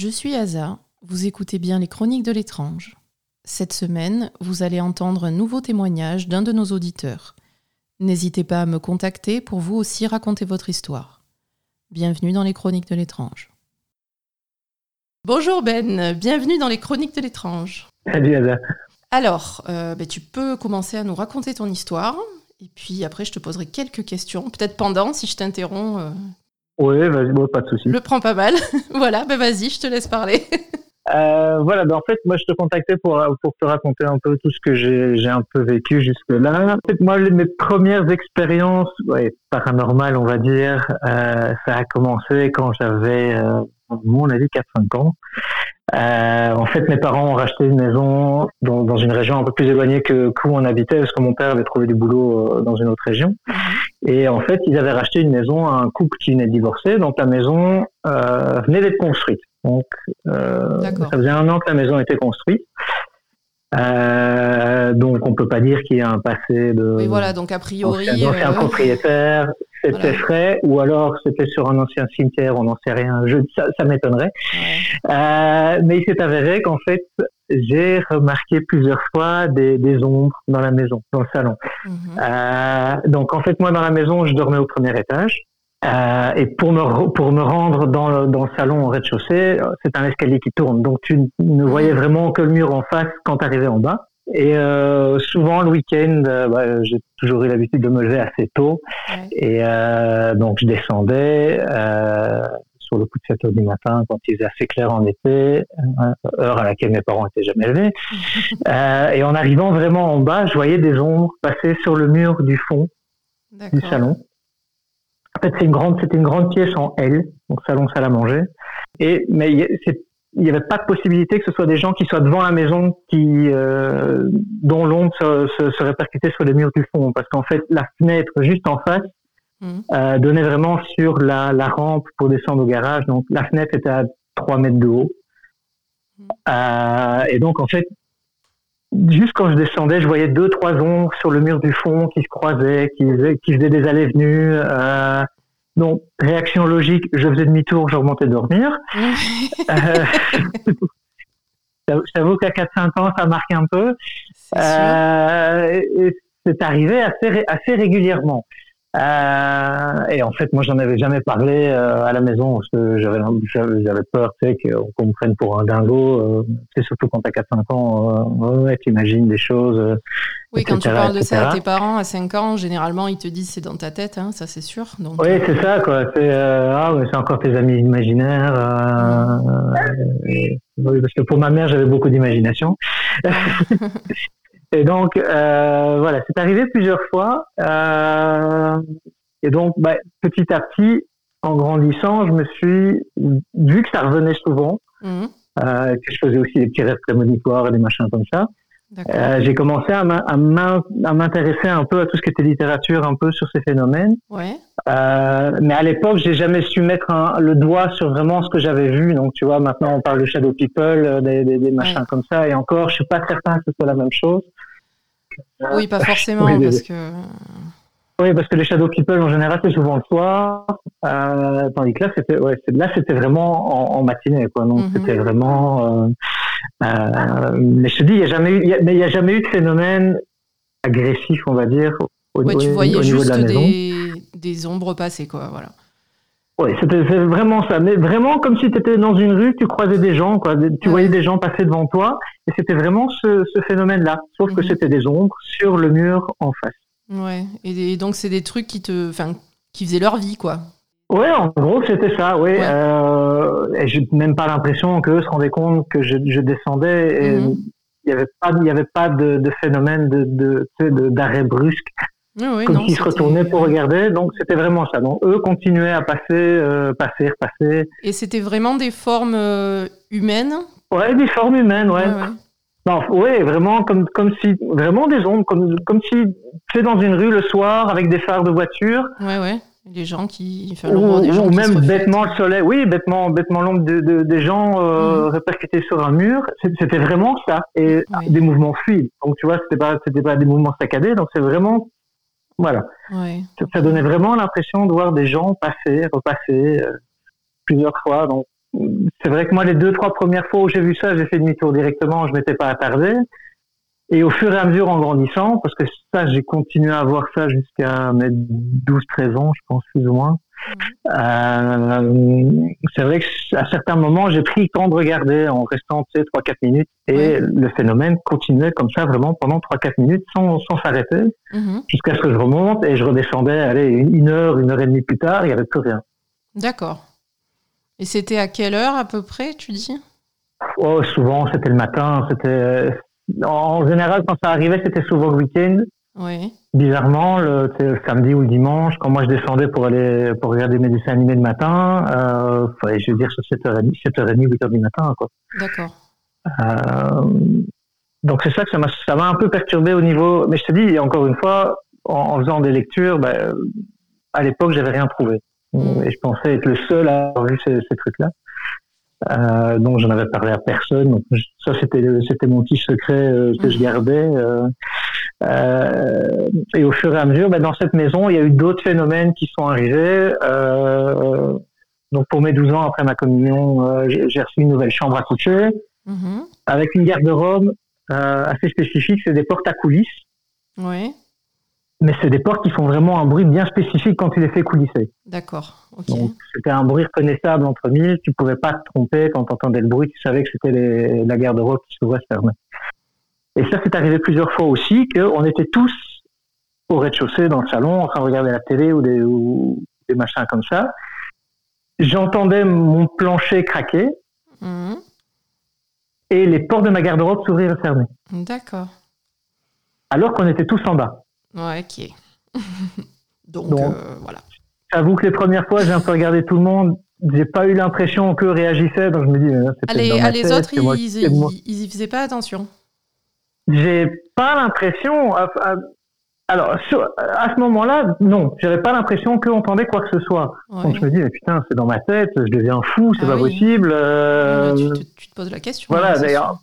Je suis Asa, vous écoutez bien les chroniques de l'étrange. Cette semaine, vous allez entendre un nouveau témoignage d'un de nos auditeurs. N'hésitez pas à me contacter pour vous aussi raconter votre histoire. Bienvenue dans les chroniques de l'étrange. Bonjour Ben, bienvenue dans les chroniques de l'étrange. Salut Asa. Alors, euh, ben, tu peux commencer à nous raconter ton histoire, et puis après je te poserai quelques questions, peut-être pendant si je t'interromps. euh, Oui, vas-y, bon, pas de souci. le prends pas mal. voilà, ben vas-y, je te laisse parler. Euh, voilà, ben en fait, moi, je te contactais pour, pour te raconter un peu tout ce que j'ai un peu vécu jusque-là. En fait, moi, mes premières expériences ouais, paranormales, on va dire, euh, ça a commencé quand j'avais, euh, à mon avis, 4-5 ans. Euh, en fait, mes parents ont racheté une maison dans, dans une région un peu plus éloignée que où on habitait, parce que mon père avait trouvé du boulot euh, dans une autre région. Et en fait, ils avaient racheté une maison à un couple qui venait de divorcer. Donc la maison euh, venait d'être construite. Donc euh, ça faisait un an que la maison était construite. Euh, donc on peut pas dire qu'il y a un passé de Oui, voilà, donc a priori. d'ancien euh, propriétaire. C'était voilà. frais, ou alors c'était sur un ancien cimetière, on n'en sait rien. Je, ça, ça m'étonnerait. ouais. Euh, mais il s'est avéré qu'en fait, j'ai remarqué plusieurs fois des, des ombres dans la maison, dans le salon. Mhm. Euh, donc en fait, moi dans la maison, je dormais au premier étage. Euh, et pour me pour me rendre dans le, dans le salon au rez-de-chaussée, euh, c'est un escalier qui tourne. Donc tu ne voyais vraiment que le mur en face quand tu arrivais en bas. Et euh, souvent le week-end, euh, bah, j'ai toujours eu l'habitude de me lever assez tôt. Ouais. Et euh, donc je descendais euh, sur le coup de 7 heures du matin quand il faisait assez clair en été, euh, heure à laquelle mes parents étaient jamais levés. Euh, et en arrivant vraiment en bas, je voyais des ombres passer sur le mur du fond du salon. En fait, c'est une grande, c'était une grande pièce en L, donc salon, salle à manger. Et mais c'est- il n'y avait pas de possibilité que ce soit des gens qui soient devant la maison, qui euh, dont l'ombre se, se, se répercutait sur les murs du fond, parce qu'en fait, la fenêtre juste en face Mhm. euh, donnait vraiment sur la, la rampe pour descendre au garage. Donc la fenêtre était à 3 mètres de haut. Euh, et donc en fait, juste quand je descendais, je voyais deux, trois ombres sur le mur du fond qui se croisaient, qui faisaient, qui faisaient des allées-venues. Euh, donc réaction logique, je faisais demi-tour, je remontais dormir. Euh, je t'avoue qu'à 4-5 ans, ça marque un peu. C'est. Euh, arrivé assez, assez régulièrement. Euh, et en fait, moi, j'en avais jamais parlé euh, à la maison parce que j'avais peur, tu sais, qu'on me prenne pour un dingo. Euh, c'est surtout quand t'as 4-5 ans, ouais, t'imagines des choses. Oui, quand tu etc., parles de ça à tes parents à 5 ans, généralement, ils te disent c'est dans ta tête, hein, ça c'est sûr. Donc, Oui, c'est ça, quoi. C'est ah, c'est encore tes amis imaginaires. oui, parce que pour ma mère, j'avais beaucoup d'imagination. et donc, euh, voilà, c'est arrivé plusieurs fois. euh, et donc, bah, petit à petit, en grandissant, je me suis vu que ça revenait souvent, mhm, euh, que je faisais aussi des petits rêves prémonitoires et des machins comme ça. Euh, j'ai commencé à m'in- à m'in- à m'intéresser un peu à tout ce qui était littérature, un peu sur ces phénomènes. Ouais. Euh, mais à l'époque, j'ai jamais su mettre un- le doigt sur vraiment ce que j'avais vu. Donc, tu vois, maintenant, on parle de shadow people, euh, des, des, des machins Ouais. comme ça. Et encore, je suis pas certain que ce soit la même chose. Oui, pas forcément, oui, parce que. Oui, parce que les shadow people, en général, c'est souvent le soir. Euh, tandis que là, c'était, ouais, c'est- là, c'était vraiment en, en matinée, quoi. Donc, Mhm. c'était vraiment. Euh, mais je te dis, il y a jamais eu, y a, mais il y a jamais eu de phénomène agressif, on va dire, au, Ouais, au- tu au voyais niveau de juste la maison. des, des ombres passer, quoi. Voilà. Oui, c'était c'est vraiment ça. Mais vraiment comme si tu étais dans une rue, tu croisais des gens, quoi. Tu voyais des gens passer devant toi. Et c'était vraiment ce, ce phénomène-là. Sauf que Mhm. c'était des ombres sur le mur en face. Ouais. Et, et donc, c'est des trucs qui te. Enfin, qui faisaient leur vie, quoi. Ouais, en gros, c'était ça, oui. Ouais. Euh, et j'ai même pas l'impression qu'eux se rendaient compte que je, je descendais et Mhm. il y avait pas, il y avait pas de, de phénomène de, de, de- d'arrêt brusque, Oui, oui, comme s'ils se retournaient pour regarder. Donc, c'était vraiment ça. Donc, eux continuaient à passer, euh, passer, repasser. Et c'était vraiment des formes euh, humaines? Ouais, des formes humaines, ouais. Ouais. Non, ouais, vraiment comme comme si vraiment des ombres, comme comme si tu es dans une rue le soir avec des phares de voiture, Ouais, ouais. Les gens qui. Enfin, ou, l'ombre des gens ou qui se même bêtement le soleil. Oui, bêtement bêtement l'ombre de, de- des gens euh, Mhm. répercutés sur un mur. C'était vraiment ça et Ouais. des mouvements fluides. Donc tu vois, c'était pas pas des mouvements saccadés. Donc c'est vraiment voilà. Ça, ça donnait vraiment l'impression de voir des gens passer, repasser euh, plusieurs fois. Donc c'est vrai que moi, les deux, trois premières fois où j'ai vu ça, j'ai fait demi-tour directement, je m'étais pas attardé. Et au fur et à mesure, en grandissant, parce que ça, j'ai continué à voir ça jusqu'à mes 12, 13 ans, je pense, plus ou moins. Euh, c'est vrai qu'à certains moments, j'ai pris le temps de regarder en restant, tu sais, 3-4 minutes. Et le phénomène continuait comme ça, vraiment, pendant 3-4 minutes, sans s'arrêter, mhm. jusqu'à ce que je remonte et je redescendais, allez, une heure, une heure et demie plus tard, il n'y avait plus rien. D'accord. Et c'était à quelle heure à peu près, tu dis? Oh, Souvent, c'était le matin. C'était En général, quand ça arrivait, c'était souvent le week-end. Oui. Bizarrement, le, samedi ou le dimanche, quand moi je descendais pour aller pour regarder mes dessins animés le matin, euh, je veux dire, c'est 7h30, 7h30, 8h du matin. quoi. D'accord. Euh, donc c'est ça que ça m'a, ça m'a un peu perturbé au niveau. Mais je te dis, encore une fois, en, faisant des lectures, ben, à l'époque, j'avais rien trouvé. Mm. Et je pensais être le seul à avoir vu ces, ces trucs-là. Euh, donc j'en avais parlé à personne. Donc, ça c'était c'était mon petit secret euh, que je mm. gardais. Euh, euh, et au fur et à mesure, ben, dans cette maison, il y a eu d'autres phénomènes qui sont arrivés. Euh, donc pour mes 12 ans après ma communion, j'ai reçu une nouvelle chambre à coucher mm-hmm. avec une garde-robe assez spécifique. C'est des portes à coulisses. Oui mais c'est des portes qui font vraiment un bruit bien spécifique quand tu les fais coulisser. D'accord. Donc c'était un bruit reconnaissable entre mille. Tu pouvais pas te tromper quand tu entendais le bruit. Tu savais que c'était la garde-robe qui s'ouvrait, se fermait. Et ça, c'est arrivé plusieurs fois aussi qu'on était tous au rez-de-chaussée dans le salon en train de regarder la télé ou des, ou des machins comme ça. J'entendais mon plancher craquer mmh. et les portes de ma garde-robe s'ouvrir et fermer. D'accord. Alors qu'on était tous en bas. Ouais, ok. Donc, euh, voilà. J'avoue que les premières fois, j'ai un peu regardé tout le monde. J'ai pas eu l'impression qu'eux réagissaient, donc je me dis. Allez, à les autres, ils, ils, y faisaient pas attention. J'ai pas l'impression. Alors, à ce moment-là, non, j'avais pas l'impression qu'on entendait quoi que ce soit. Donc je me dis, mais putain, c'est dans ma tête, je deviens fou, c'est ah pas possible. Euh, tu, te, poses la question. Voilà, d'ailleurs.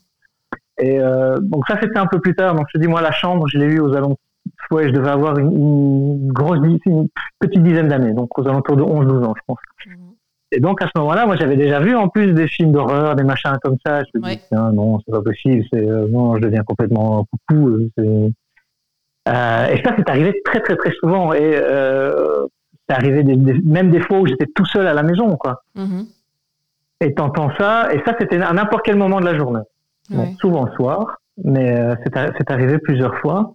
Et euh, donc ça, c'était un peu plus tard. Donc je te dis, moi, la chambre, je l'ai eue aux alentours ouais, je devais avoir une, grosse, une petite dizaine d'années, donc aux alentours de 11-12 ans, je pense. Mhm. Et donc, à ce moment-là, moi, j'avais déjà vu en plus des films d'horreur, des machins comme ça. Je me dis, tiens, non, c'est pas possible, c'est, euh, non, je deviens complètement coucou. Euh, euh, et ça, c'est arrivé très, très, très souvent. Et euh, c'est arrivé même des fois où j'étais tout seul à la maison, quoi. Mhm. Et t'entends ça, et ça, c'était à n'importe quel moment de la journée. souvent le soir, mais c'est arrivé plusieurs fois.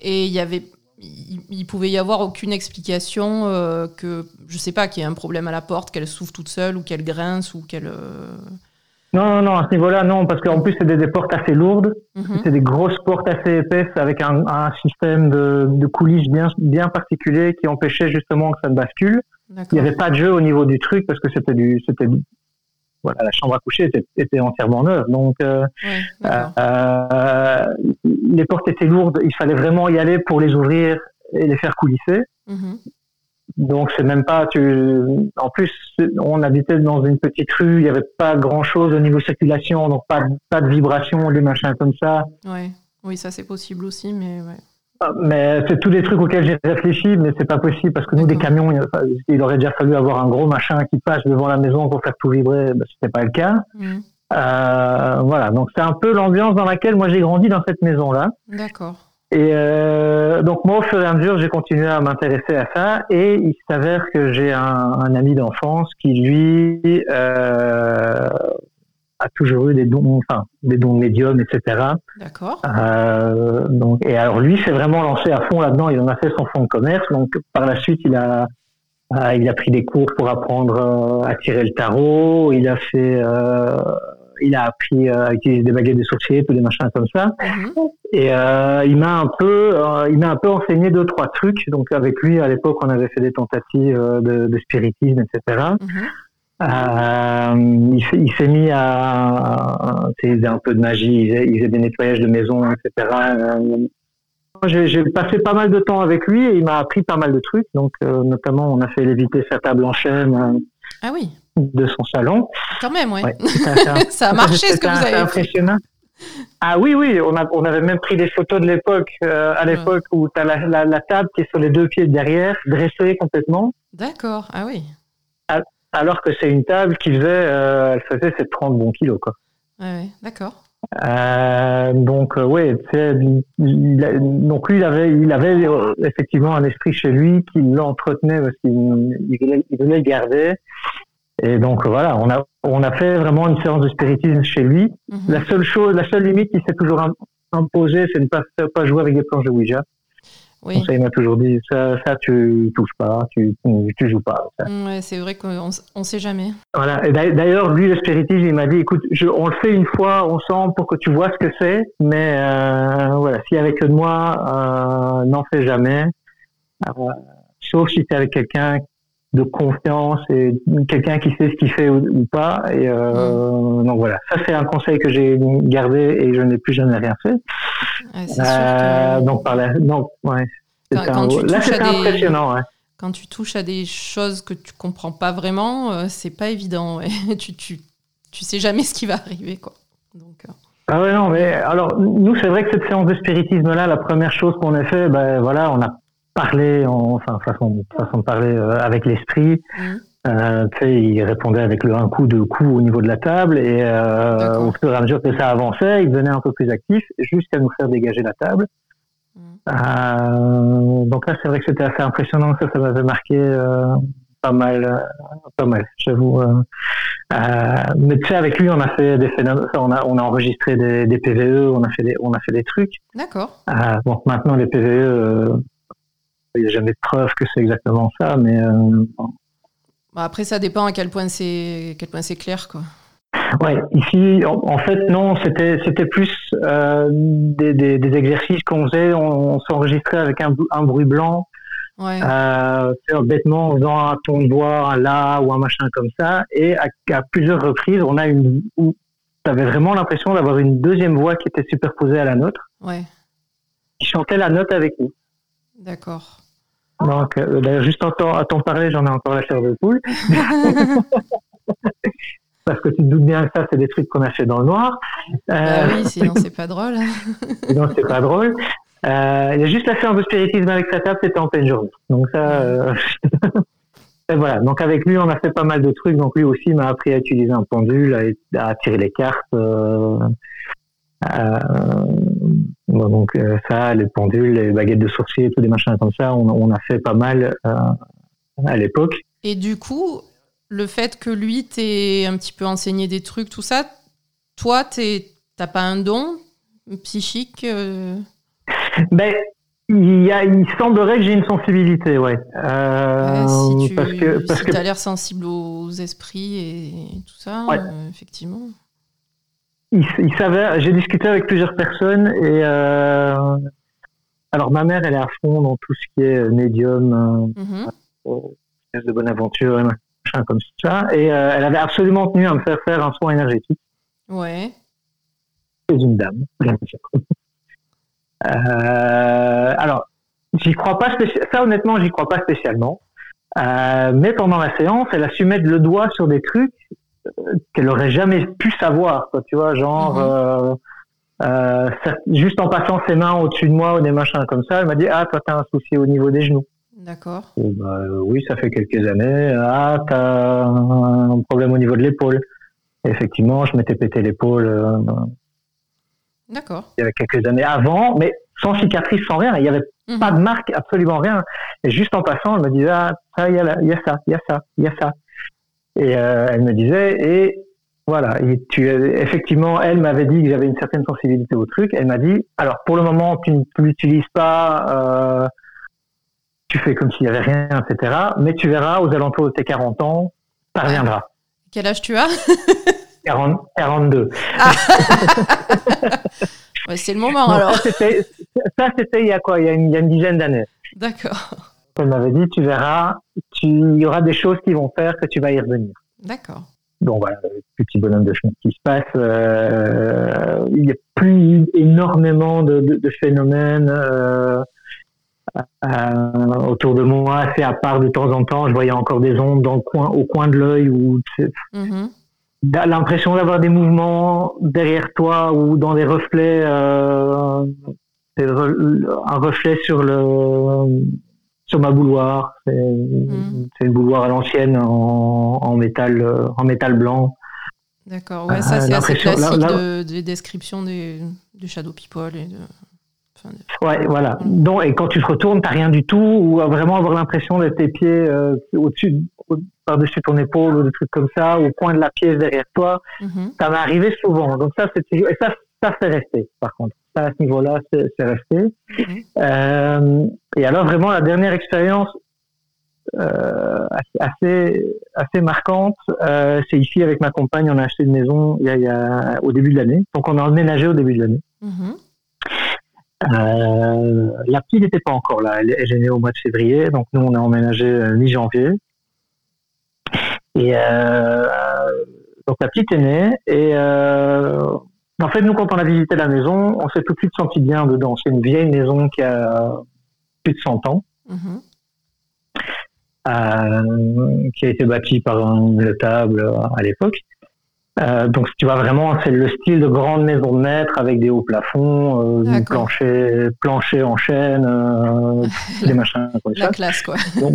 Et il y avait il, pouvait y avoir aucune explication euh, que, je sais pas, qu'il y ait un problème à la porte, qu'elle s'ouvre toute seule ou qu'elle grince ou qu'elle. Euh, non, non, non, à ce niveau-là, non, parce qu'en plus, c'était des, portes assez lourdes. Mhm. C'était des grosses portes assez épaisses avec un, un système de, de, coulisses bien, bien particulier qui empêchait justement que ça ne bascule. Il n'y avait pas de jeu au niveau du truc parce que c'était du, c'était voilà, la chambre à coucher était, était entièrement neuve. Donc, euh, euh, les portes étaient lourdes. Il fallait vraiment y aller pour les ouvrir et les faire coulisser. Mhm. Donc, c'est même pas. Tu... En plus, on habitait dans une petite rue. Il n'y avait pas grand chose au niveau circulation, donc pas, pas de vibration, des machins comme ça. Ouais. Oui, ça c'est possible aussi, mais ouais. Mais c'est tous des trucs auxquels j'ai réfléchi, mais c'est pas possible parce que nous, des camions, il aurait déjà fallu avoir un gros machin qui passe devant la maison pour faire tout vibrer. Ben, C'était pas le cas. Mmh. Euh, voilà, donc c'est un peu l'ambiance dans laquelle moi j'ai grandi dans cette maison-là. D'accord. Et euh, donc moi, au fur et à mesure, j'ai continué à m'intéresser à ça, et il s'avère que j'ai un, un, ami d'enfance qui lui euh, a toujours eu des dons, enfin des dons de médium, etc. D'accord. Euh, donc et alors lui s'est vraiment lancé à fond là-dedans. Il en a fait son fonds de commerce. Donc par la suite, il a euh, il a pris des cours pour apprendre euh, à tirer le tarot. Il a fait euh, il a appris à utiliser des baguettes de sorciers, tous des machins comme ça. Mhm. Et euh, il m'a un peu, il m'a un peu enseigné deux trois trucs. Donc avec lui, à l'époque, on avait fait des tentatives de, de spiritisme, etc. il, s'est mis à, il un peu de magie, il faisait, des nettoyages de maison, etc. Euh, j'ai passé pas mal de temps avec lui et il m'a appris pas mal de trucs. Donc, euh, notamment, on a fait léviter sa table en chaîne ah oui. de son salon. Quand même, ouais. ça a marché ce que vous avez impressionnant. Ah oui, oui, on, a, on avait même pris des photos de l'époque, à l'époque où tu as la, la, table qui est sur les deux pieds derrière, dressée complètement. D'accord, ah oui. Alors que c'est une table qui faisait, euh, elle faisait ses 30 bons kilos, quoi. Ouais, d'accord. Euh, donc euh, ouais, donc lui il avait, il avait euh, effectivement un esprit chez lui qui l'entretenait parce qu'il il voulait, il voulait le garder. Et donc voilà, on a on a fait vraiment une séance de spiritisme chez lui. Mhm. La seule chose, la seule limite qui s'est toujours im- imposée, c'est de ne pas, pas jouer avec des planches de Ouija. Oui. Ça, il m'a toujours dit, ça, ça tu touches pas, tu, tu joues pas. Ça. Ouais, c'est vrai qu'on on sait jamais. Voilà. Et d'ailleurs, lui, le spiritisme, il m'a dit, écoute, je, on le fait une fois ensemble pour que tu vois ce que c'est, mais euh, voilà, si avec moi, euh, n'en fais jamais. Euh, sauf si c'est avec quelqu'un de confiance et quelqu'un qui sait ce qu'il fait ou, ou pas. Et euh, donc voilà, ça c'est un conseil que j'ai gardé et je n'ai plus jamais rien fait. Ouais, Euh, que donc par là, donc ouais. Quand- quand un- tu là, touches à c'était des- impressionnant. Ouais. quand tu touches à des choses que tu comprends pas vraiment, euh, c'est pas évident. ouais. tu, tu, tu sais jamais ce qui va arriver. Quoi. Donc, euh, Ah ouais, non, mais alors, nous, c'est vrai que cette séance de spiritisme-là, la première chose qu'on a fait, ben voilà, on a parlé, en, enfin, façon, façon de parler euh, avec l'esprit. Mhm. Euh, il répondait avec le un coup, deux coups au niveau de la table, et euh, au fur et à mesure que ça avançait, il devenait un peu plus actif, jusqu'à nous faire dégager la table. Mhm. Euh, donc là, c'est vrai que c'était assez impressionnant, ça, ça m'avait marqué pas mal, pas mal, j'avoue. mais tu sais, avec lui, on a fait des phénomènes, on a, on a enregistré des, des PVE, on a fait des, on a fait des trucs. D'accord. Bon, maintenant les PVE, il n'y a jamais de preuve que c'est exactement ça, mais euh, Bah, après, ça dépend à quel point c'est quel point c'est clair. Quoi. ouais, ici, en, en fait, non, c'était c'était plus euh, des, des, des exercices qu'on faisait, on, on s'enregistrait avec un, bruit blanc, Ouais. euh, faire bêtement en faisant un ton de voix, un là ou un machin comme ça, et à, à plusieurs reprises, on a une où tu avais vraiment l'impression d'avoir une deuxième voix qui était superposée à la nôtre, ouais. qui chantait la note avec nous. D'accord. Donc, euh, d'ailleurs, juste en temps- à t'en parler, j'en ai encore la chair de poule. Parce que tu te doutes bien que ça, c'est des trucs qu'on a fait dans le noir. Bah Euh, oui, sinon c'est pas drôle. sinon, c'est pas drôle. Euh, il y a juste la séance de spiritisme avec sa table, c'était en pleine journée. Donc ça, euh, et voilà. Donc avec lui, on a fait pas mal de trucs. Donc lui aussi m'a appris à utiliser un pendule, à, à tirer les cartes. euh, donc euh, ça, les pendules, les baguettes de sourcier, tous des machins comme ça, on, on a fait pas mal euh, à l'époque. Et du coup, le fait que lui t'ait un petit peu enseigné des trucs, tout ça, toi, t'as pas un don psychique euh, Ben, il, y a, il semblerait que j'ai une sensibilité, ouais. Euh, ouais, Si tu parce que, parce si que t'as l'air sensible aux esprits et tout ça, Ouais. euh, effectivement. Il, il s'avère, j'ai discuté avec plusieurs personnes et euh, alors ma mère, elle est à fond dans tout ce qui est médium, euh, espèce de bonne aventure et machin comme ça. Et euh, elle avait absolument tenu à me faire faire un soin énergétique. Ouais. C'est une dame. Euh, alors, j'y crois pas. Ça, honnêtement, j'y crois pas spécialement. Euh, mais pendant la séance, elle a su mettre le doigt sur des trucs qu'elle aurait jamais pu savoir. Quoi, tu vois, genre Mhm. euh, euh, ça- juste en passant ses mains au-dessus de moi ou des machins comme ça, elle m'a dit ah toi t'as un souci au niveau des genoux. D'accord. Bah, oui, ça fait quelques années. Ah t'as un problème au niveau de l'épaule. Effectivement, je m'étais pété l'épaule. euh, D'accord. il y avait quelques années avant, mais sans cicatrice, sans rien. Il n'y avait Mhm. pas de marque, absolument rien. Et juste en passant, elle me disait, ah, ça, il y, a y a ça, il y a ça, il y a ça. Et euh, elle me disait, et voilà, et tu, effectivement, elle m'avait dit que j'avais une certaine sensibilité au truc. Elle m'a dit, alors pour le moment, tu ne l'utilises pas, euh, tu fais comme s'il n'y avait rien, etc. Mais tu verras, aux alentours de tes 40 ans, ça reviendra. Quel âge tu as? 40, 42. Ouais, C'est le moment alors. ça, c'était, ça, c'était il y a quoi? Il y a, une, il y a une dizaine d'années. D'accord. Elle m'avait dit, tu verras, tu, il y aura des choses qui vont faire que tu vas y revenir. D'accord. Donc voilà, petit bonhomme de chemin qui se passe. euh, il n'y a plus énormément de, de, de phénomènes euh, euh, autour de moi. C'est à part de temps en temps, je voyais encore des ondes dans le coin, au coin de l'œil Mhm. t'as l'impression d'avoir des mouvements derrière toi ou dans des reflets, un reflet sur le sur ma bouloire. C'est c'est une bouloire à l'ancienne en, en métal, euh, en métal blanc. D'accord. Ouais, Ah, ça, c'est assez l'impression- là- classique là- de- des descriptions des, des Shadow People. Et de... enfin, Ouais, voilà. Donc, et quand tu te retournes, t'as rien du tout, ou vraiment avoir l'impression d'être tes pieds euh, au-dessus, au- par-dessus ton épaule, ou des trucs comme ça, au coin de la pièce derrière toi. Mhm. Ça m'est arrivé souvent. Donc ça, c'est et ça, ça c'est resté. Par contre, ça à ce niveau-là, c'est resté. Mhm. Euh, et alors vraiment la dernière expérience euh, assez assez marquante, euh, c'est ici avec ma compagne, on a acheté une maison il y a, il y a- au début de l'année. Donc on a emménagé au début de l'année. Mhm. Euh, la petite n'était pas encore là. Elle, elle est née au mois de février, donc nous on a emménagé mi-janvier. Et donc la petite est née et euh, en fait nous quand on a visité la maison, on s'est tout de suite senti bien dedans. C'est une vieille maison qui a plus de 100 ans, Mhm. euh, qui a été bâtie par un notable euh, à l'époque. Euh, donc tu vois vraiment c'est le style de grande maison de maître avec des hauts plafonds, euh, plancher, plancher en chêne, euh, des machins comme La ça. classe, quoi. Donc,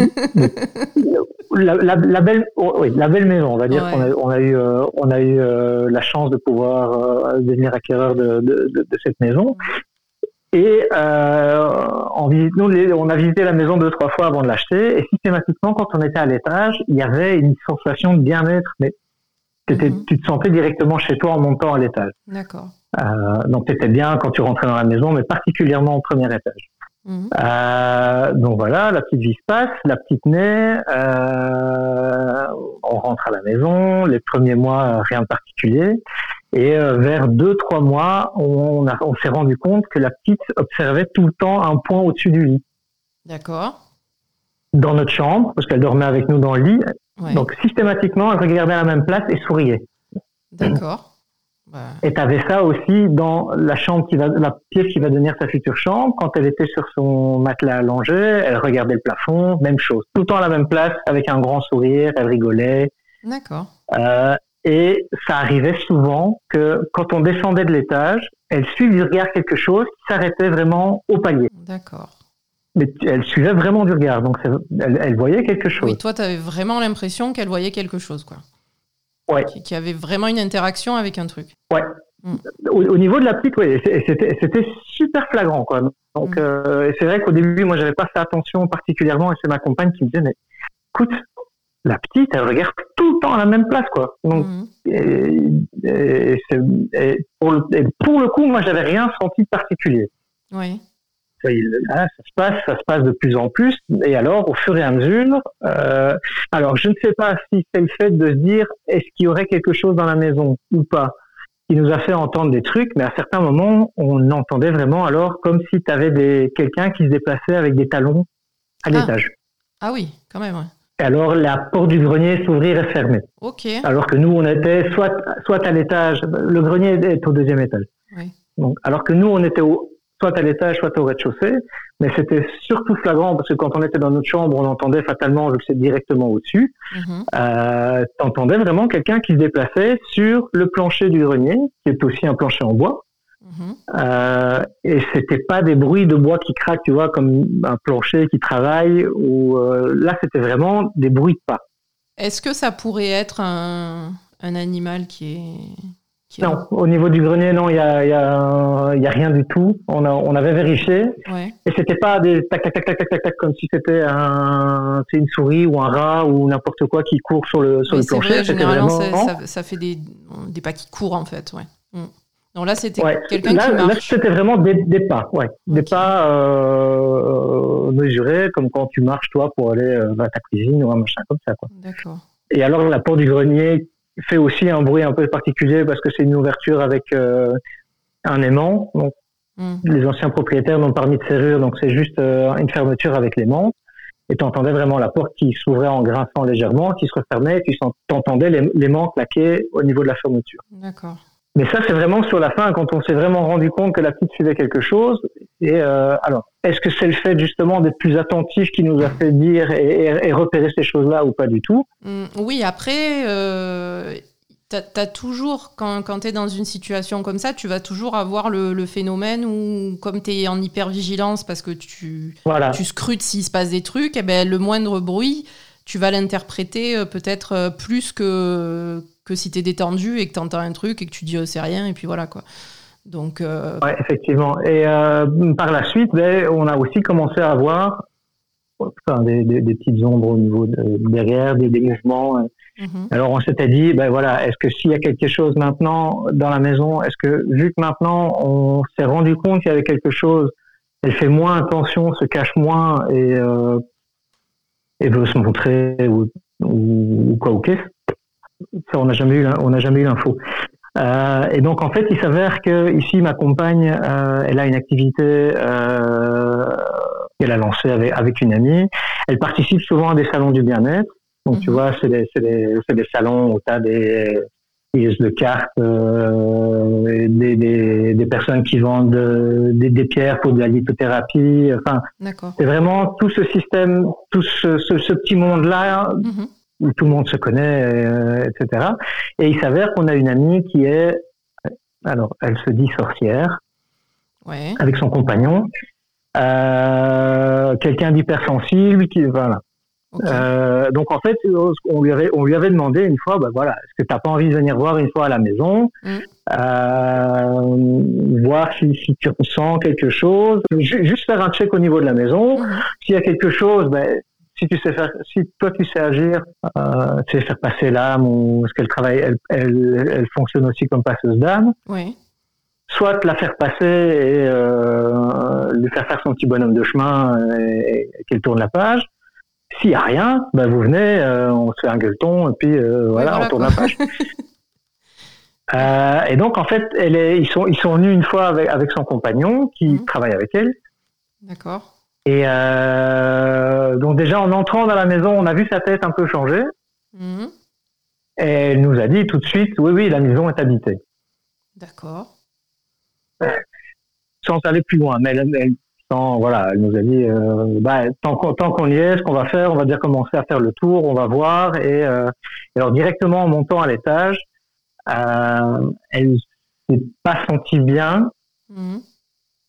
la, la, la belle, oh, oui, la belle maison, on va dire Ouais. qu'on a, on a eu, euh, on a eu euh, la chance de pouvoir euh, devenir acquéreur de, de, de, de cette maison. Et euh, en visite, nous, les- on a visité la maison deux trois fois avant de l'acheter. Et systématiquement, quand on était à l'étage, il y avait une sensation de bien-être, mais Mhm. tu te sentais directement chez toi en montant à l'étage. D'accord. Euh, donc, t'étais bien quand tu rentrais dans la maison, mais particulièrement au premier étage. Mhm. Euh, donc voilà, la petite vie se passe, la petite naît, euh, on rentre à la maison, les premiers mois, euh, rien de particulier. Et euh, vers deux, trois mois, on, a- on s'est rendu compte que la petite observait tout le temps un point au-dessus du lit, D'accord. dans notre chambre, parce qu'elle dormait avec nous dans le lit. Ouais. Donc systématiquement, elle regardait à la même place et souriait. D'accord. Bah, Et tu avais ça aussi dans la chambre qui va, la pièce qui va devenir sa future chambre. Quand elle était sur son matelas allongé, elle regardait le plafond, même chose. Tout le temps à la même place, avec un grand sourire, elle rigolait. D'accord. Euh, et ça arrivait souvent que quand on descendait de l'étage, elle suivait du regard quelque chose qui s'arrêtait vraiment au palier. D'accord. Mais elle suivait vraiment du regard, donc elle, elle voyait quelque chose. Oui, toi, tu avais vraiment l'impression qu'elle voyait quelque chose, quoi. Ouais. Qui- Qu'il y avait vraiment une interaction avec un truc. Au, au niveau de la petite, oui, c'était super flagrant, quoi. Donc, Mm. euh, c'est vrai qu'au début, moi, j'avais pas fait attention particulièrement, et c'est ma compagne qui me disait, mais écoute, la petite, elle regarde tout le temps à la même place, quoi. Donc, Mhm. et, et c'est- et pour, le, et pour le coup, moi, j'avais rien senti de particulier. Oui. Ça, là, ça se passe, ça se passe de plus en plus. Et alors, au fur et à mesure, euh, alors je ne sais pas si c'est le fait de se dire est-ce qu'il y aurait quelque chose dans la maison ou pas qui nous a fait entendre des trucs, mais à certains moments, on entendait vraiment alors comme si tu avais des quelqu'un qui se déplaçait avec des talons à Ah. l'étage. Ah oui, quand même, ouais. Et alors la porte du grenier s'ouvrir et fermer. Ok. Alors que nous, on était soit soit à l'étage, le grenier est au deuxième étage. Oui. Donc, alors que nous, on était au, soit à l'étage, soit au rez-de-chaussée, mais c'était surtout flagrant parce que quand on était dans notre chambre, on entendait fatalement, vu que c'est directement au-dessus, Mhm. euh, t'entendais vraiment quelqu'un qui se déplaçait sur le plancher du grenier, qui est aussi un plancher en bois, Mhm. euh, et c'était pas des bruits de bois qui craquent, tu vois, comme un plancher qui travaille, ou euh, là, c'était vraiment des bruits de pas. Est-ce que ça pourrait être un, un animal qui est. Non, au niveau du grenier, non, il y a, y a, il y a rien du tout. On, a, on avait vérifié, Ouais. Et c'était pas des tac tac tac tac tac tac tac comme si c'était un une souris ou un rat ou n'importe quoi qui court sur le sur Oui, le plancher. vrai, généralement, vraiment- ça, fait des, des pas qui courent, en fait. Ouais. Mm. Non, là, c'était Ouais. quelqu'un Là, qui là, marche. c'était vraiment des, des pas, ouais, des pas euh, mesurés comme quand tu marches toi pour aller euh, à ta cuisine ou un machin comme ça. Quoi. D'accord. Et alors la porte du grenier fait aussi un bruit un peu particulier parce que c'est une ouverture avec euh, un aimant. Donc Mm. les anciens propriétaires n'ont pas mis de serrure, donc c'est juste euh, une fermeture avec l'aimant. Et tu entendais vraiment la porte qui s'ouvrait en grinçant légèrement, qui se refermait, et tu l'aim- l'aimant claquer au niveau de la fermeture. D'accord. Mais ça, c'est vraiment sur la fin, quand on s'est vraiment rendu compte que la petite suivait quelque chose. Et euh, alors, est-ce que c'est le fait justement d'être plus attentif qui nous a fait dire et, et- et repérer ces choses-là ou pas du tout? Mm, Oui, après, euh, tu as, toujours, quand, quand tu es dans une situation comme ça, tu vas toujours avoir le, phénomène où, comme tu es en hypervigilance parce que tu, tu scrutes s'il se passe des trucs, et eh ben, le moindre bruit, tu vas l'interpréter euh, peut-être euh, plus que, que si tu es détendu et que tu entends un truc et que tu dis oh, c'est rien, et puis voilà quoi. Donc, euh... ouais, effectivement. Et euh, par la suite, ben, on a aussi commencé à avoir enfin, des, des, des, petites ombres au niveau de, derrière, des, des mouvements. Mm-hmm. Alors on s'était dit, ben voilà, est-ce que s'il y a quelque chose maintenant dans la maison, est-ce que vu que maintenant on s'est rendu compte qu'il y avait quelque chose, elle fait moins attention, se cache moins et, euh, et veut se montrer ou, ou, quoi ou qu'est-ce Ça on n'a jamais eu, on n'a jamais eu l'info. Euh, et donc en fait, il s'avère que ici ma compagne, euh, elle a une activité euh, qu'elle a lancée avec, avec une amie. Elle participe souvent à des salons du bien-être. Donc tu mhm. vois, c'est des, des, des, salons où tu as des de cartes, euh, des, des, des, personnes qui vendent des, des, pierres pour de la lithothérapie. Enfin, c'est vraiment tout ce système, tout ce, ce, ce petit monde-là. Mhm où tout le monde se connaît, euh, etc. Et il s'avère qu'on a une amie qui est, alors elle se dit sorcière, ouais. avec son compagnon, euh, quelqu'un d'hypersensible, qui voilà. Euh, donc en fait, on lui avait, on lui avait demandé une fois, bah voilà, est-ce que t'as pas envie de venir voir une fois à la maison, mm. euh, voir si, si, tu ressens quelque chose, juste faire un check au niveau de la maison. Mm. S'il y a quelque chose, ben, si tu sais faire, si toi tu sais agir, euh, tu sais faire passer l'âme ou est-ce qu'elle travaille, elle, elle, elle, fonctionne aussi comme passeuse d'âme. Oui. Soit la faire passer et euh, lui faire faire son petit bonhomme de chemin et, qu'elle tourne la page. S'il n'y a rien, ben vous venez, euh, on se fait un gueuleton et puis euh, voilà, on tourne la page. Euh, et donc en fait, elle est, ils sont ils sont venus une fois avec, avec son compagnon qui mmh. travaille avec elle. D'accord. Et euh, donc déjà en entrant dans la maison, on a vu sa tête un peu changer. Mhm. Et elle nous a dit tout de suite, oui, oui, la maison est habitée. D'accord. Sans aller plus loin, mais elle, sans, voilà, elle nous a dit, euh, bah, tant, qu'on y est, ce qu'on va faire, on va dire commencer à faire le tour, on va voir. Et, euh, alors directement en montant à l'étage, euh, elle s'est pas sentie bien. Mhm.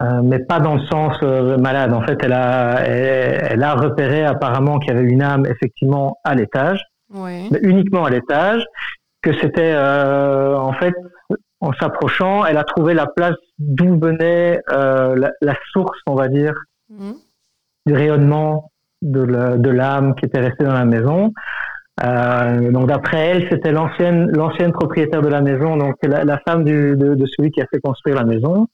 Euh, mais pas dans le sens malade. En fait, elle a, elle, a repéré apparemment qu'il y avait une âme effectivement à l'étage, mais uniquement à l'étage, que c'était en fait en s'approchant, elle a trouvé la place d'où venait la, la, source, on va dire, mmh. du rayonnement de l'âme qui était restée dans la maison. Euh, donc d'après elle, c'était l'ancienne l'ancienne propriétaire de la maison, donc la, la femme du, de, de, celui qui a fait construire la maison.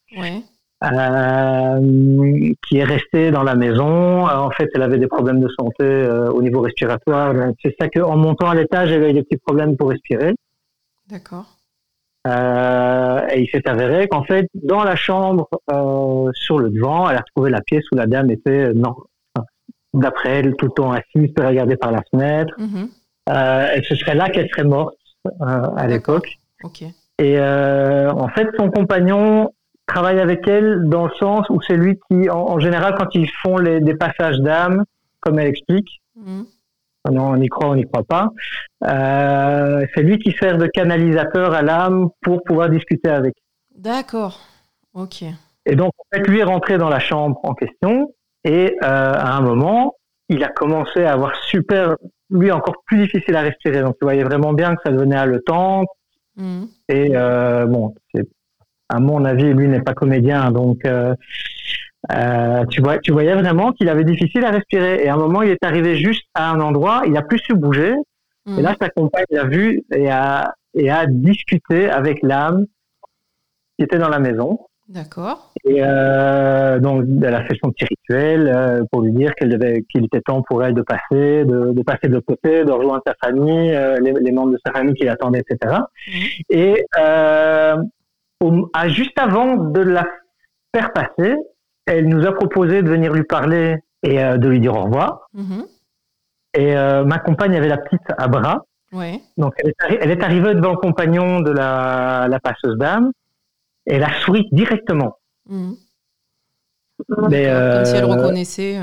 Euh, qui est restée dans la maison. Euh, en fait, elle avait des problèmes de santé euh, au niveau respiratoire. C'est ça qu'en montant à l'étage, elle avait des petits problèmes pour respirer. D'accord. Et il s'est avéré qu'en fait, dans la chambre, sur le devant, elle a trouvé la pièce où la dame était, non, d'après elle, tout le temps assise, peut regarder par la fenêtre. Mm-hmm. et ce serait là qu'elle serait morte à l'époque. Ok. Et en fait, son compagnon travaille avec elle dans le sens où c'est lui qui, en, général, quand ils font les, des passages d'âme, comme elle explique, mhm. Non, on y croit, on n'y croit pas, euh, c'est lui qui sert de canalisateur à l'âme pour pouvoir discuter avec. D'accord, ok. Et donc, en fait, lui est rentré dans la chambre en question et euh, à un moment, il a commencé à avoir super, lui encore plus difficile à respirer. Donc, tu voyais vraiment bien que ça devenait haletant. Mmh. Et euh, bon, à mon avis, lui n'est pas comédien, donc euh, tu, vois, tu voyais vraiment qu'il avait difficile à respirer. Et à un moment, il est arrivé juste à un endroit, il a plus su bouger. Et là, sa compagne l'a vu et a, et a discuté avec l'âme qui était dans la maison. D'accord. Et euh, donc, elle a fait son petit rituel euh, pour lui dire qu'il qu'il était temps pour elle de passer, de, de passer de l'autre côté, de rejoindre sa famille, euh, les, les, membres de sa famille qui l'attendaient, etc. Et euh, à, juste avant de la faire passer, elle nous a proposé de venir lui parler et euh, de lui dire au revoir. Mm-hmm. Et euh, ma compagne avait la petite à bras. Donc elle est, arrivée devant le compagnon de la, passeuse dame et elle a souri directement. Mm-hmm. Mais, comme si elle euh, reconnaissait.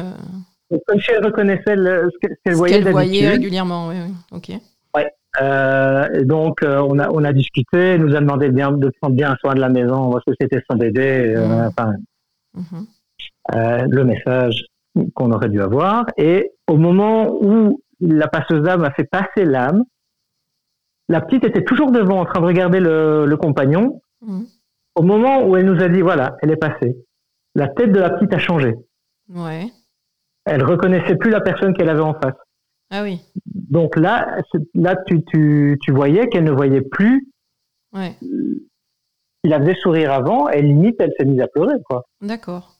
Comme si elle reconnaissait ce qu'elle voyait, voyait régulièrement, oui, oui. ok. Ouais. Euh, donc on a on a discuté, elle nous a demandé de, bien, de prendre bien soin de la maison parce que c'était son bébé. Enfin, Euh, le message qu'on aurait dû avoir. Et au moment où la passeuse d'âme a fait passer l'âme, la petite était toujours devant en train de regarder le, le compagnon. Mhm. Au moment où elle nous a dit, voilà, elle est passée, la tête de la petite a changé. Ouais. Elle reconnaissait plus la personne qu'elle avait en face. Ah oui. Donc là, là tu, tu, tu voyais qu'elle ne voyait plus. Ouais. Il la faisait sourire avant, et limite, elle s'est mise à pleurer. Quoi. D'accord.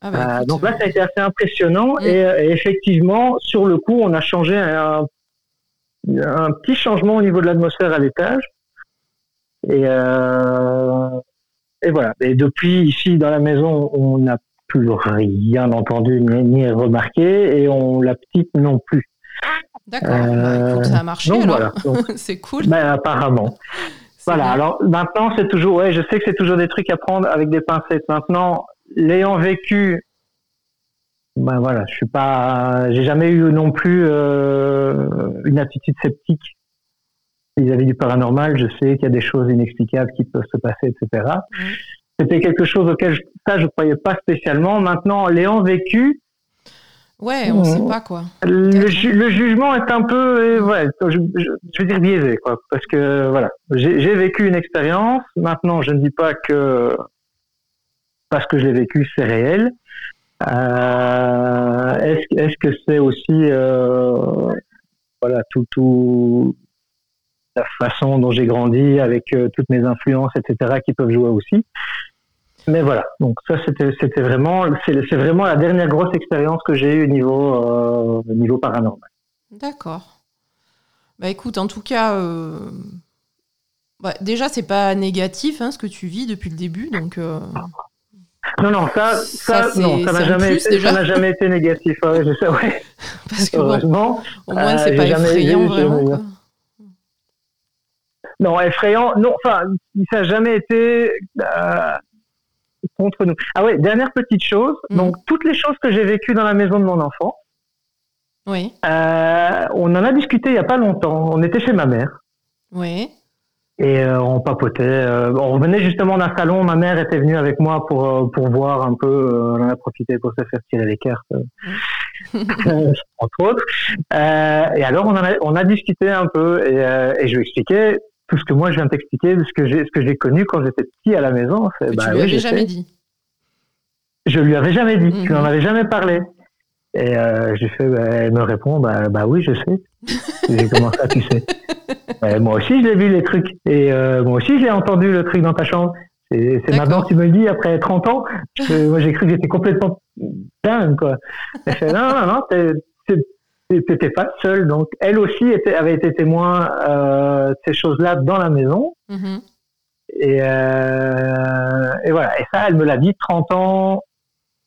Ah bah, Euh, donc là, euh, ça a été assez impressionnant. Mm. Et, euh, et effectivement, sur le coup, on a changé un, un petit changement au niveau de l'atmosphère à l'étage. Et, euh, et voilà. Et depuis, ici, dans la maison, on n'a plus rien entendu ni, ni remarqué. Et on, la petite non plus. D'accord. Bah, euh, ça a marché Donc alors. voilà. Donc, c'est cool. ben, apparemment. Voilà. bien. Alors maintenant, c'est toujours, ouais, je sais que c'est toujours des trucs à prendre avec des pincettes. Maintenant, l'ayant vécu, ben voilà, je suis pas, j'ai jamais eu non plus euh, une attitude sceptique vis-à-vis du paranormal. Je sais qu'il y a des choses inexplicables qui peuvent se passer, etc. C'était quelque chose auquel je, ça je croyais pas spécialement. Maintenant, l'ayant vécu, Ouais, on Mm. sait pas quoi. le, ju- le jugement est un peu, euh, ouais, je, je- je veux dire biaisé, quoi, parce que voilà, j'ai vécu une expérience. Maintenant, je ne dis pas que parce que je l'ai vécu, c'est réel. Euh, Est-ce que c'est aussi, euh, voilà, tout, tout la façon dont j'ai grandi avec euh, toutes mes influences, etc., qui peuvent jouer aussi? Mais voilà, donc ça c'était c'était vraiment c'est vraiment la dernière grosse expérience que j'ai eue au niveau euh, au niveau paranormal. D'accord. Bah écoute, en tout cas, euh, bah, déjà c'est pas négatif hein, ce que tu vis depuis le début, donc euh, Non non ça ça, Ça, non ça n'a jamais plus, été, déjà. ça n'a jamais été négatif ouais, je sais ouais parce que bon, heureusement au moins c'est pas effrayant vraiment. quoi. non effrayant non enfin ça n'a jamais été contre nous ah ouais dernière petite chose Mhm. donc toutes les choses que j'ai vécues dans la maison de mon enfant Oui, euh, on en a discuté il y a pas longtemps on était chez ma mère oui, Et euh, on papotait. euh, on revenait justement d'un salon. Ma mère était venue avec moi pour euh, pour voir un peu. euh, on en a profité pour se faire tirer les cartes, euh, entre autres. Euh, et alors on en a on a discuté un peu et, euh, et je lui expliquais tout ce que moi je viens de t'expliquer, ce que j'ai ce que j'ai connu quand j'étais petit à la maison. C'est, bah tu lui oui, avais jamais dit. Je lui avais jamais dit. Je lui en Mhm. avais jamais parlé. Et euh, j'ai fait. bah, elle me répond. Bah bah oui, je sais. j'ai commencé à tu sais? Ouais, moi aussi, je l'ai vu les trucs. Et euh, moi aussi, j'ai entendu le truc dans ta chambre. C'est c'est maintenant que tu me le dis, après 30 ans. moi, j'ai cru que j'étais complètement dingue, quoi. Elle fait, non, non, non, t'es- t'étais pas seul. Donc, elle aussi était, avait été témoin euh, de ces choses-là dans la maison. Mhm. Et, euh, et voilà. Et ça, elle me l'a dit 30 ans,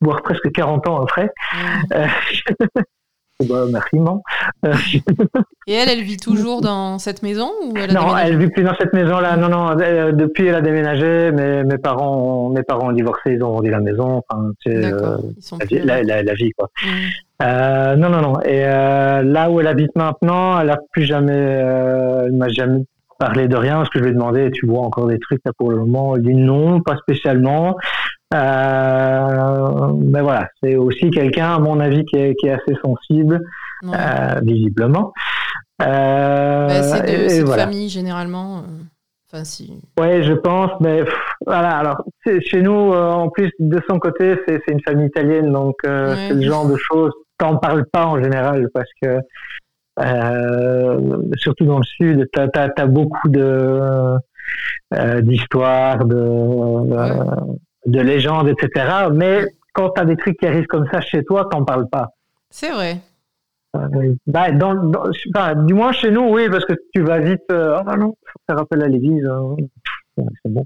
voire presque 40 ans après. Ouais. Euh, bah, merci, non. Et elle, elle vit toujours dans cette maison ou elle a Non, elle vit plus dans cette maison-là. Non, non. depuis, elle a déménagé. Mais mes parents, ont- mes parents ont divorcé. Ils ont vendu la maison. Enfin, c'est euh, la, la, vie, quoi. Mhm. Euh, non, non, non. Et euh, là où elle habite maintenant, elle a plus jamais, euh, elle m'a jamais parlé de rien. Parce que je lui ai demandé, tu vois encore des trucs là pour le moment? Elle dit non, pas spécialement. Euh, mais voilà, c'est aussi quelqu'un, à mon avis, qui est, qui est assez sensible, Ouais. euh, visiblement. Euh, Bah, c'est de, voilà. famille généralement. Enfin, si. Ouais, je pense, mais pff, voilà. Alors, chez nous, euh, en plus de son côté, c'est c'est une famille italienne, donc euh, Ouais. c'est le genre de choses. T'en parles pas en général parce que euh, surtout dans le sud, t'as as, beaucoup de euh, d'histoires, de euh, de légendes, etc. Mais quand t'as des trucs qui arrivent comme ça chez toi, t'en parles pas. C'est vrai. Euh, bah, dans, dans- enfin, du moins chez nous, oui, parce que tu vas vite. Oh non, faut faire appel à l'église. hein. C'est bon.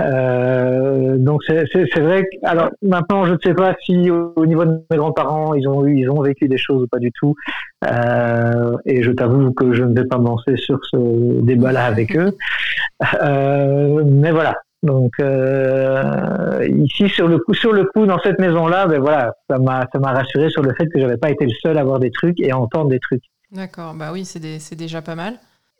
Euh, donc c'est vrai. Que, alors maintenant, je ne sais pas si au, au niveau de mes grands-parents, ils ont eu, ils ont vécu des choses ou pas du tout. Euh, et je t'avoue que je ne vais pas me sur ce débat-là avec eux. Euh, mais voilà. Donc ici sur le coup, sur le coup, dans cette maison-là, ben voilà, ça m'a ça m'a rassuré sur le fait que j'avais pas été le seul à voir des trucs et à entendre des trucs. D'accord. Bah oui, c'est déjà pas mal.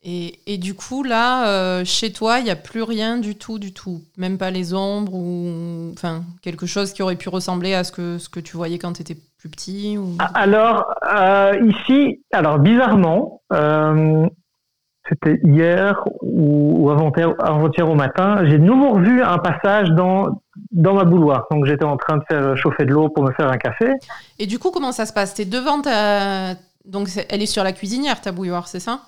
Et, et, du coup, là, euh, chez toi, il n'y a plus rien du tout, du tout. Même pas les ombres ou enfin, quelque chose qui aurait pu ressembler à ce que, ce que tu voyais quand tu étais plus petit ou... Ah, alors, euh, ici, alors bizarrement, euh, c'était hier ou, avant-hier au matin, j'ai de nouveau revu un passage dans, dans ma bouloire. Donc j'étais en train de faire chauffer de l'eau pour me faire un café. Et du coup, comment ça se passe? Tu es devant ta... Donc elle est sur la cuisinière, ta bouilloire, c'est ça?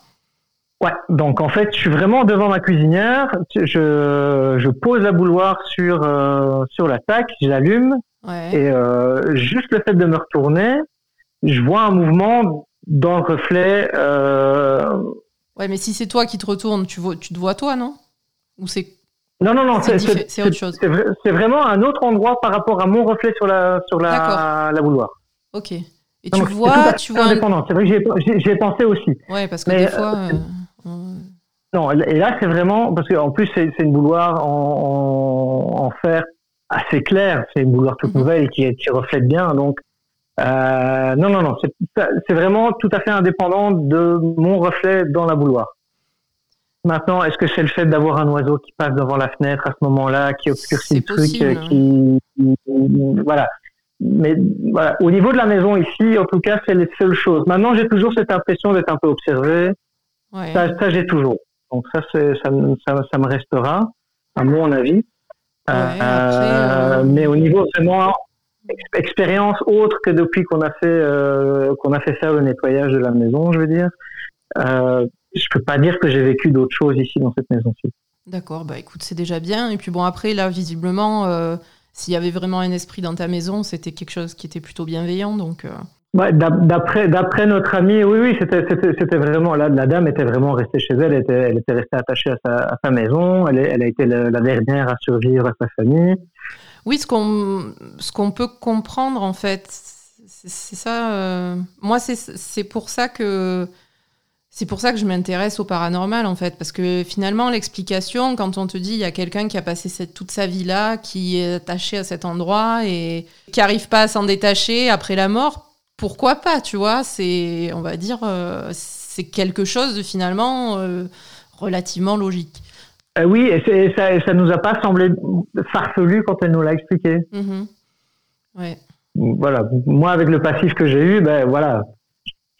Ouais, donc en fait, je suis vraiment devant ma cuisinière. Je, je pose la bouilloire sur euh, sur la tac, je l'allume et euh, juste le fait de me retourner, je vois un mouvement dans le reflet. Euh... Ouais, mais si c'est toi qui te retournes, tu vois, tu te vois toi, non? Ou c'est non, non, non, c'est autre chose. C'est vraiment un autre endroit par rapport à mon reflet sur la sur la, la bouilloire. Ok. Et tu vois, tu vois. Indépendant. C'est vrai que j'y ai, pensé aussi. Ouais, parce que des fois. Euh, non, et là, c'est vraiment, parce qu'en plus, c'est une bouilloire en, en, fer assez clair, c'est une bouilloire toute mhm. nouvelle qui, qui reflète bien, donc, euh, non, non, non, c'est vraiment tout à fait indépendant de mon reflet dans la bouilloire. Maintenant, est-ce que c'est le fait d'avoir un oiseau qui passe devant la fenêtre à ce moment-là, qui obscurcit le truc, euh, qui, voilà. Mais voilà, au niveau de la maison ici, en tout cas, c'est les seules choses. Maintenant, j'ai toujours cette impression d'être un peu observé. Ça, ça j'ai toujours. Donc ça, ça, ça, ça, me restera, à mon avis. Euh, euh, mais au niveau vraiment expérience autre que depuis qu'on a fait euh, qu'on a fait faire le nettoyage de la maison, je veux dire, euh, je peux pas dire que j'ai vécu d'autres choses ici dans cette maison-ci. D'accord, bah écoute, c'est déjà bien. Et puis bon, après là, visiblement, euh, s'il y avait vraiment un esprit dans ta maison, c'était quelque chose qui était plutôt bienveillant, donc. D'après notre ami, oui oui, c'était vraiment la, dame était vraiment restée chez elle, elle était restée attachée à sa, maison, elle, a été la, dernière à survivre à sa famille. Oui, ce qu'on peut comprendre en fait, c'est ça. Euh, moi, c'est pour ça que c'est pour ça que je m'intéresse au paranormal en fait, parce que finalement l'explication, quand on te dit il y a quelqu'un qui a passé toute sa vie là, qui est attaché à cet endroit et qui n'arrive pas à s'en détacher après la mort, pourquoi pas, tu vois C'est, on va dire, euh, c'est quelque chose de finalement euh, relativement logique. Euh, oui, et, ça, ne nous a pas semblé farfelu quand elle nous l'a expliqué. Mm-hmm. Ouais. Voilà, moi avec le passif que j'ai eu, ben voilà,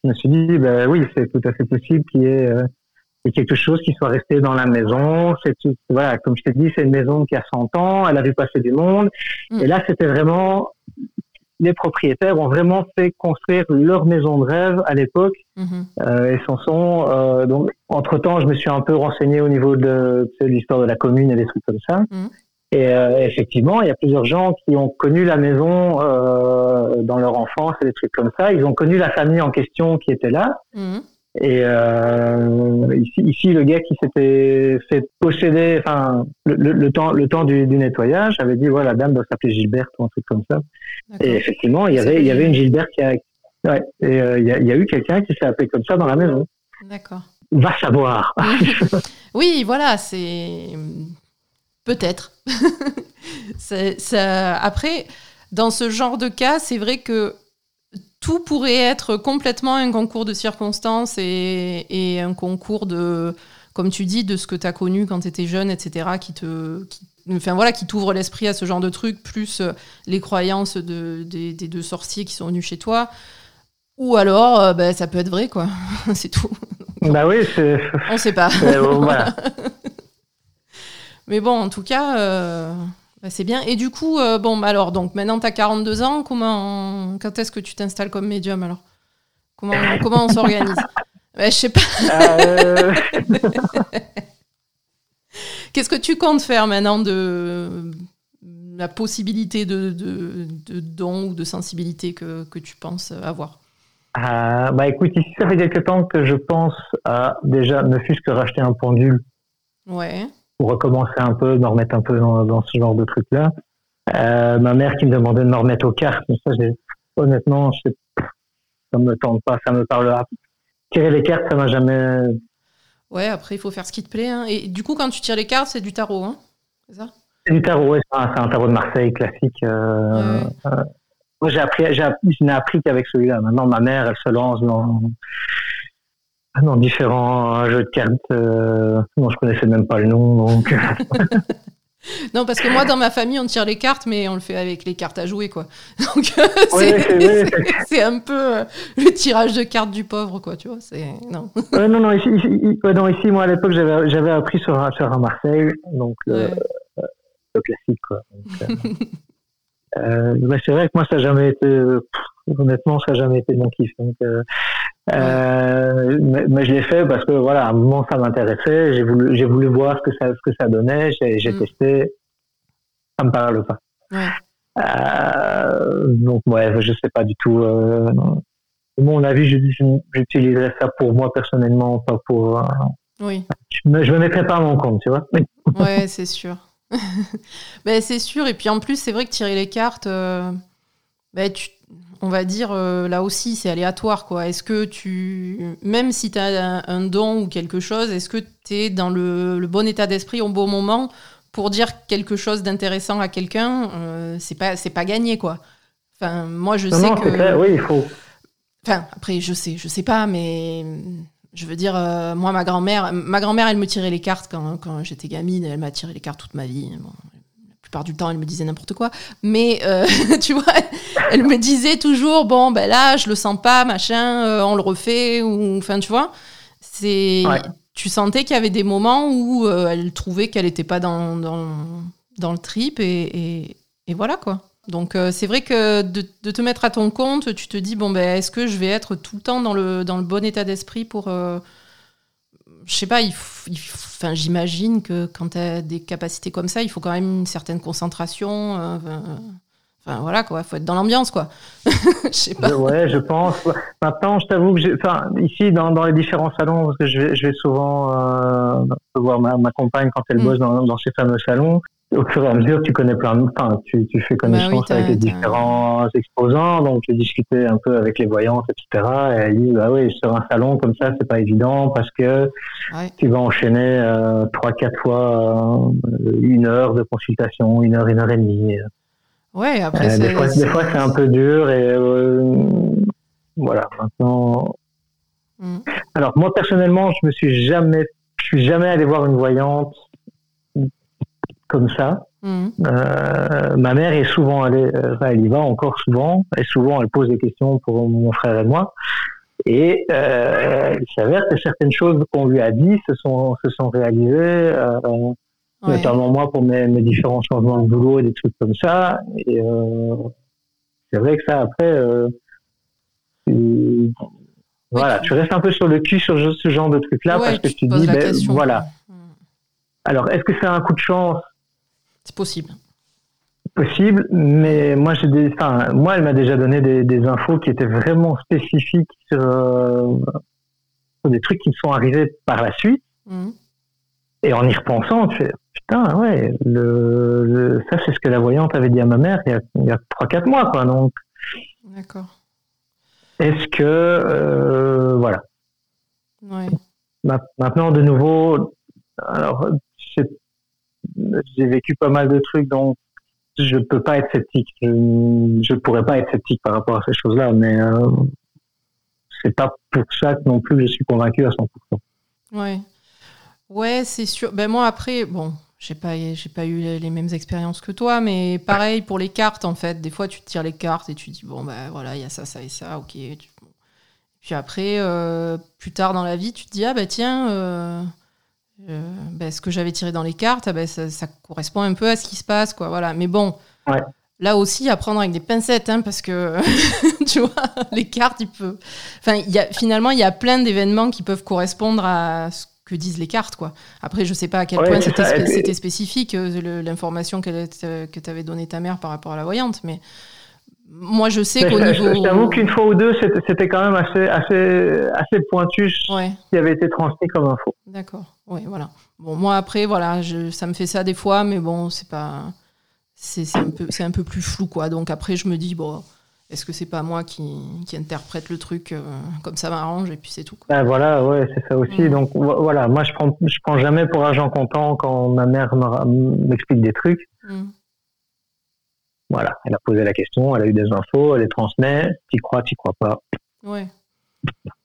je me suis dit, ben oui, c'est tout à fait possible qu'il y ait quelque chose qui soit resté dans la maison. C'est voilà, comme je t'ai dit, c'est une maison qui a 100 ans, elle a vu passer du monde. Mm. Et là, c'était vraiment les propriétaires ont vraiment fait construire leur maison de rêve à l'époque mhm. euh, et s'en sont euh, donc entre temps je me suis un peu renseigné au niveau de, de l'histoire de la commune et des trucs comme ça mhm. et euh, effectivement il y a plusieurs gens qui ont connu la maison euh, dans leur enfance et des trucs comme ça ils ont connu la famille en question qui était là mhm. Et euh, ici, ici, le gars qui s'était fait posséder, enfin, le, le, temps, le temps du, du, nettoyage, avait dit voilà, la dame doit s'appeler Gilberte ou un truc comme ça. Et effectivement, il y avait, il y avait une Gilberte qui a, ouais, et euh, il, y a, il y a eu quelqu'un qui s'est appelé comme ça dans la maison. D'accord. Va savoir. oui, voilà, c'est peut-être. ça... Après, dans ce genre de cas, c'est vrai que tout pourrait être complètement un concours de circonstances et, un concours de, comme tu dis, de ce que tu as connu quand tu étais jeune, etc., qui te. enfin voilà, qui t'ouvre l'esprit à ce genre de trucs, plus euh, les croyances de, des, deux sorciers qui sont venus chez toi. Ou alors, euh, bah, ça peut être vrai, quoi. c'est tout. Bah oui, c'est. On sait pas. voilà. Mais bon, en tout cas, euh, bah, c'est bien. Et du coup, euh, bon, bah, alors, donc maintenant tu as 42 ans, comment, quand est-ce que tu t'installes comme médium alors? Comment, comment on s'organise? Bah, Je sais pas. Euh. Qu'est-ce que tu comptes faire maintenant de la possibilité de, de, de don ou de sensibilité que, que tu penses avoir? Euh, bah écoute, ici ça fait quelques temps que je pense à déjà ne fût-ce que racheter un pendule. Ouais pour recommencer un peu, me remettre un peu dans, dans ce genre de truc-là. Euh, ma mère qui me demandait de me remettre aux cartes, mais ça, honnêtement, je sais, ça me tente pas, ça me parle. Tirer les cartes, ça m'a jamais. Ouais, après, il faut faire ce qui te plaît. Hein. Et du coup, quand tu tires les cartes, c'est du tarot, hein c'est ça? C'est du tarot, ouais, c'est un, tarot de Marseille classique. Euh, euh, moi, j'ai appris, j'ai, je n'ai appris qu'avec celui-là. Maintenant, ma mère, elle se lance dans dans différents jeux de cartes euh, dont je connaissais même pas le nom. Donc... non, parce que moi, dans ma famille, on tire les cartes, mais on le fait avec les cartes à jouer, quoi. Donc, c'est un peu le tirage de cartes du pauvre, quoi, tu vois. Non. non, non, ici, non, ici, moi, à l'époque, j'avais appris sur, sur un Marseille, donc le, classique, quoi. Euh, c'est vrai que moi, ça n'a jamais été, honnêtement, ça n'a jamais été mon kiff. Donc, euh, euh, mais, je l'ai fait parce que voilà, à un moment ça m'intéressait, j'ai voulu, j'ai voulu voir ce que ça, ce que ça donnait, j'ai, mm. testé, ça me parle pas. Euh, donc ouais, je sais pas du tout. Euh, mon avis, j'utiliserais ça pour moi personnellement, pas pour. oui. Je me, me mettrais pas à mon compte, tu vois. ouais, c'est sûr. ben, c'est sûr. Et puis en plus, c'est vrai que tirer les cartes, ben, tu on va dire, euh, là aussi, c'est aléatoire. quoi. Est-ce que tu, même si tu as un, don ou quelque chose, est-ce que tu es dans le, bon état d'esprit au bon moment pour dire quelque chose d'intéressant à quelqu'un euh, C'est pas, c'est pas gagné, quoi. Enfin, moi, je sais que. oui, il faut. Enfin, après, je sais, je sais pas, mais je veux dire, euh, moi, ma grand-mère, ma grand-mère, elle me tirait les cartes quand, quand j'étais gamine. Elle m'a tiré les cartes toute ma vie. Bon, plupart du temps, elle me disait n'importe quoi. Mais euh, tu vois, elle me disait toujours bon, ben là, je le sens pas, machin, euh, on le refait. Ou enfin, tu vois, c'est. Tu sentais qu'il y avait des moments où euh, elle trouvait qu'elle n'était pas dans, dans, dans, le trip et, et, voilà quoi. Donc c'est vrai que de, de, te mettre à ton compte, tu te dis bon ben est-ce que je vais être tout le temps dans le, dans le bon état d'esprit pour je sais pas, il, enfin, j'imagine que quand tu as des capacités comme ça, il faut quand même une certaine concentration. Euh, enfin, voilà, quoi, faut être dans l'ambiance, quoi. je sais pas. Ouais, je pense. Maintenant, je t'avoue que j'ai, enfin, ici, dans, dans, les différents salons, parce que je vais, je vais souvent euh, voir ma, ma, compagne quand elle mm. bosse dans, dans ces fameux salons, au fur et à mesure, tu connais plein de, enfin, tu, tu fais connaissance bah avec les différents exposants, donc j'ai discuté un peu avec les voyantes, etc. Et elle dit, bah oui, sur un salon comme ça, c'est pas évident parce que tu vas enchaîner euh, trois, quatre fois euh, une heure de consultation, une heure, une heure et demie. Ouais, après, euh, des, fois, des fois, c'est un peu dur et voilà. Maintenant, mm. alors moi personnellement, je me suis jamais, je suis jamais allé voir une voyante comme ça. Mhm. Euh, ma mère est souvent allée, euh, elle y va encore souvent, et souvent elle pose des questions pour mon frère et moi. Et euh, il s'avère que certaines choses qu'on lui a dit se sont, se sont réalisées, euh, notamment moi pour mes, mes, différents changements de boulot et des trucs comme ça. Et c'est vrai que ça, après, tu, voilà, tu restes un peu sur le cul sur ce genre de trucs-là parce que tu, dis, ben, voilà. Mhm. Alors, est-ce que c'est un coup de chance? C'est possible. Possible, mais moi, j'ai des, enfin, moi, elle m'a déjà donné des, des, infos qui étaient vraiment spécifiques sur, euh, des trucs qui me sont arrivés par la suite. Mhm. Et en y repensant, tu fais, putain, ouais, le, ça, c'est ce que la voyante avait dit à ma mère il y a, 3-4 mois, quoi. Donc, D'accord. Est-ce que, euh, voilà. Ouais. Maintenant, de nouveau, alors, j'ai vécu pas mal de trucs, donc je peux pas être sceptique. Je, je pourrais pas être sceptique par rapport à ces choses-là, mais euh, c'est pas pour ça que non plus je suis convaincu à 100%. Ouais, ouais, c'est sûr. Ben moi après, bon, j'ai pas, j'ai pas eu les mêmes expériences que toi, mais pareil pour les cartes en fait. Des fois, tu tires les cartes et tu dis bon ben voilà, il y a ça, ça et ça, ok. Puis après, euh, plus tard dans la vie, tu te dis ah ben tiens. Euh, ben, ce que j'avais tiré dans les cartes, ben, ça, correspond un peu à ce qui se passe. Quoi, voilà. Mais bon, là aussi, à prendre avec des pincettes, hein, parce que, tu vois, les cartes, il peut... enfin, y a, finalement, il y a plein d'événements qui peuvent correspondre à ce que disent les cartes. Quoi. Après, je sais pas à quel point c'était spécifique, euh, l'information que tu avais donnée ta mère par rapport à la voyante, mais moi, je sais qu'au niveau. Je t'avoue qu'une fois ou deux, c'était quand même assez, assez, assez pointu ce qui avait été transmis comme info. D'accord. Oui, voilà. Bon, moi, après, voilà, je, ça me fait ça des fois, mais bon, c'est pas. C'est un, peu, un peu plus flou, quoi. Donc après, je me dis, bon, est-ce que c'est pas moi qui, qui, interprète le truc euh, comme ça m'arrange et puis c'est tout. Ben voilà, ouais, c'est ça aussi. Donc voilà, moi je prends, je prends jamais pour agent comptant quand ma mère m'explique des trucs. Mmh. Voilà, elle a posé la question, elle a eu des infos, elle les transmet. T'y crois, t'y crois pas. Ouais.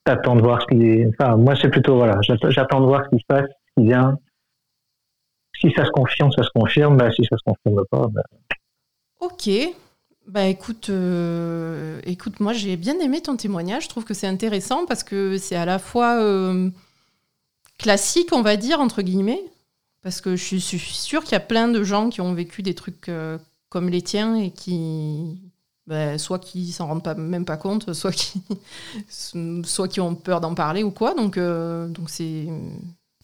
t'attends de voir ce qui. Enfin, moi, c'est plutôt voilà, j'attends de voir ce qui se passe, ce qui vient. Si ça se confirme, ça se confirme. Bah, si ça se confirme pas, bah... Ok. Bah écoute, euh, écoute, moi j'ai bien aimé ton témoignage. Je trouve que c'est intéressant parce que c'est à la fois euh, classique, on va dire entre guillemets, parce que je suis, sûre qu'il y a plein de gens qui ont vécu des trucs euh, comme les tiens et qui, bah, soit qui s'en rendent pas, même pas compte, soit qui, soit qui ont peur d'en parler ou quoi. Donc, donc c'est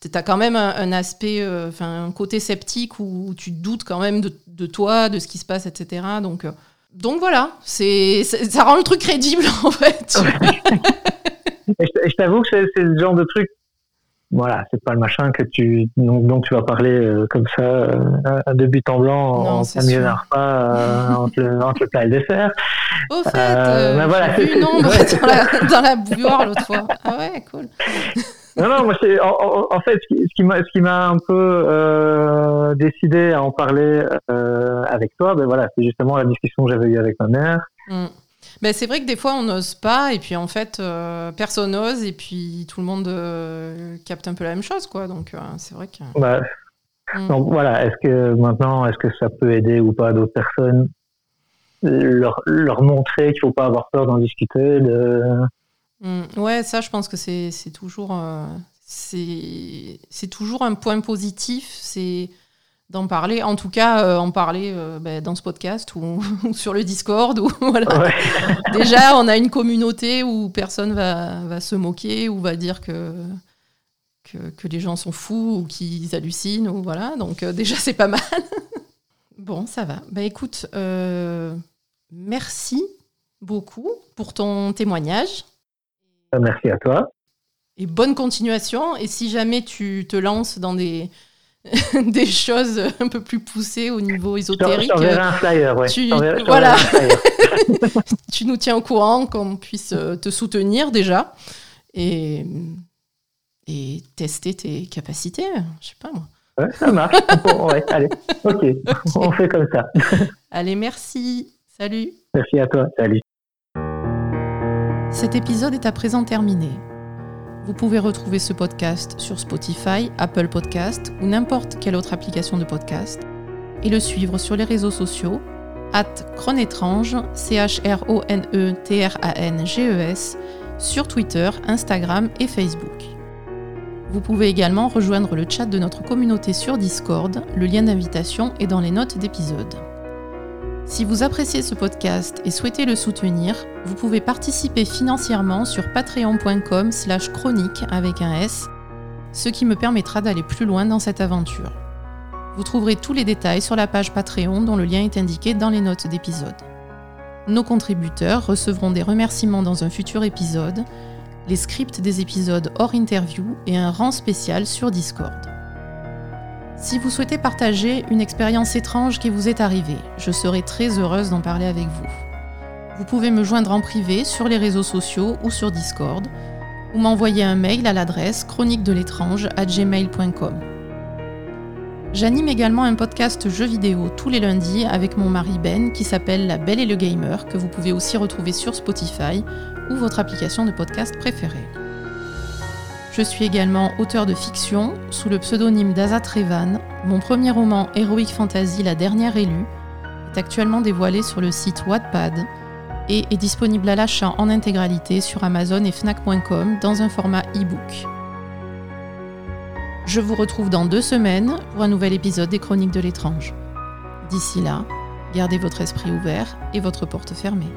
tu as quand même un, aspect, enfin un côté sceptique où, tu doutes quand même de, de, toi, de ce qui se passe, etc. Donc, donc voilà, c'est, ça rend le truc crédible en fait. je t'avoue que c'est, le genre de truc, voilà, c'est pas le machin que tu, dont, tu vas parler euh, comme ça, euh, de but en blanc, en milieu d'un repas, euh, entre, le, entre le plat et le dessert. Au fait, euh, voilà, j'ai vu une ombre dans la, dans la bouilloire l'autre fois. Ah ouais, cool. Non, non, moi, c'est, en, fait, ce qui, m'a, ce qui m'a un peu euh, décidé à en parler euh, avec toi, ben voilà, c'est justement la discussion que j'avais eue avec ma mère. Mm. Ben, c'est vrai que des fois, on n'ose pas, et puis en fait, euh, personne n'ose, et puis tout le monde capte un peu la même chose, quoi. Donc, c'est vrai que. Bah, mm. Donc voilà, est-ce que maintenant, est-ce que ça peut aider ou pas d'autres personnes leur, leur montrer qu'il ne faut pas avoir peur d'en discuter, de Mm. ouais, ça, je pense que c'est toujours, euh, c'est toujours un point positif, c'est d'en parler. En tout cas, euh, en parler euh, ben, dans ce podcast ou, sur le Discord. Ou, voilà. Déjà, on a une communauté où personne va, va se moquer ou va dire que, que, que les gens sont fous ou qu'ils hallucinent. Ou voilà. Donc, déjà, c'est pas mal. bon, ça va. Bah, écoute, merci beaucoup pour ton témoignage. Euh, merci à toi. Et bonne continuation. Et si jamais tu te lances dans des, des choses un peu plus poussées au niveau ésotérique, un flyer, tu, voilà. tu nous tiens au courant qu'on puisse euh, te soutenir déjà et, et tester tes capacités. Je sais pas moi. Ouais, ça marche. ouais, allez, ok, on fait comme ça. allez, merci. Salut. Merci à toi. Salut. Cet épisode est à présent terminé. Vous pouvez retrouver ce podcast sur Spotify, Apple Podcast ou n'importe quelle autre application de podcast et le suivre sur les réseaux sociaux at Chronetrange, C-H-R-O-N-E-T-R-A-N-G-E-S, sur Twitter, Instagram et Facebook. Vous pouvez également rejoindre le chat de notre communauté sur Discord, le lien d'invitation est dans les notes d'épisode. Si vous appréciez ce podcast et souhaitez le soutenir, vous pouvez participer financièrement sur patreon.com slash chronique avec un S, ce qui me permettra d'aller plus loin dans cette aventure. Vous trouverez tous les détails sur la page Patreon dont le lien est indiqué dans les notes d'épisode. Nos contributeurs recevront des remerciements dans un futur épisode, les scripts des épisodes hors interview et un rang spécial sur Discord. Si vous souhaitez partager une expérience étrange qui vous est arrivée, je serai très heureuse d'en parler avec vous. Vous pouvez me joindre en privé sur les réseaux sociaux ou sur Discord, ou m'envoyer un mail à l'adresse chronique de l'étrange à gmail.com. J'anime également un podcast jeux vidéo tous les lundis avec mon mari Ben qui s'appelle La Belle et le Gamer, que vous pouvez aussi retrouver sur Spotify ou votre application de podcast préférée. Je suis également auteur de fiction sous le pseudonyme d'Azat Revan. Mon premier roman Heroic Fantasy La dernière élue est actuellement dévoilé sur le site Wattpad et est disponible à l'achat en intégralité sur Amazon et Fnac.com dans un format e-book. Je vous retrouve dans deux semaines pour un nouvel épisode des Chroniques de l'étrange. D'ici là, gardez votre esprit ouvert et votre porte fermée.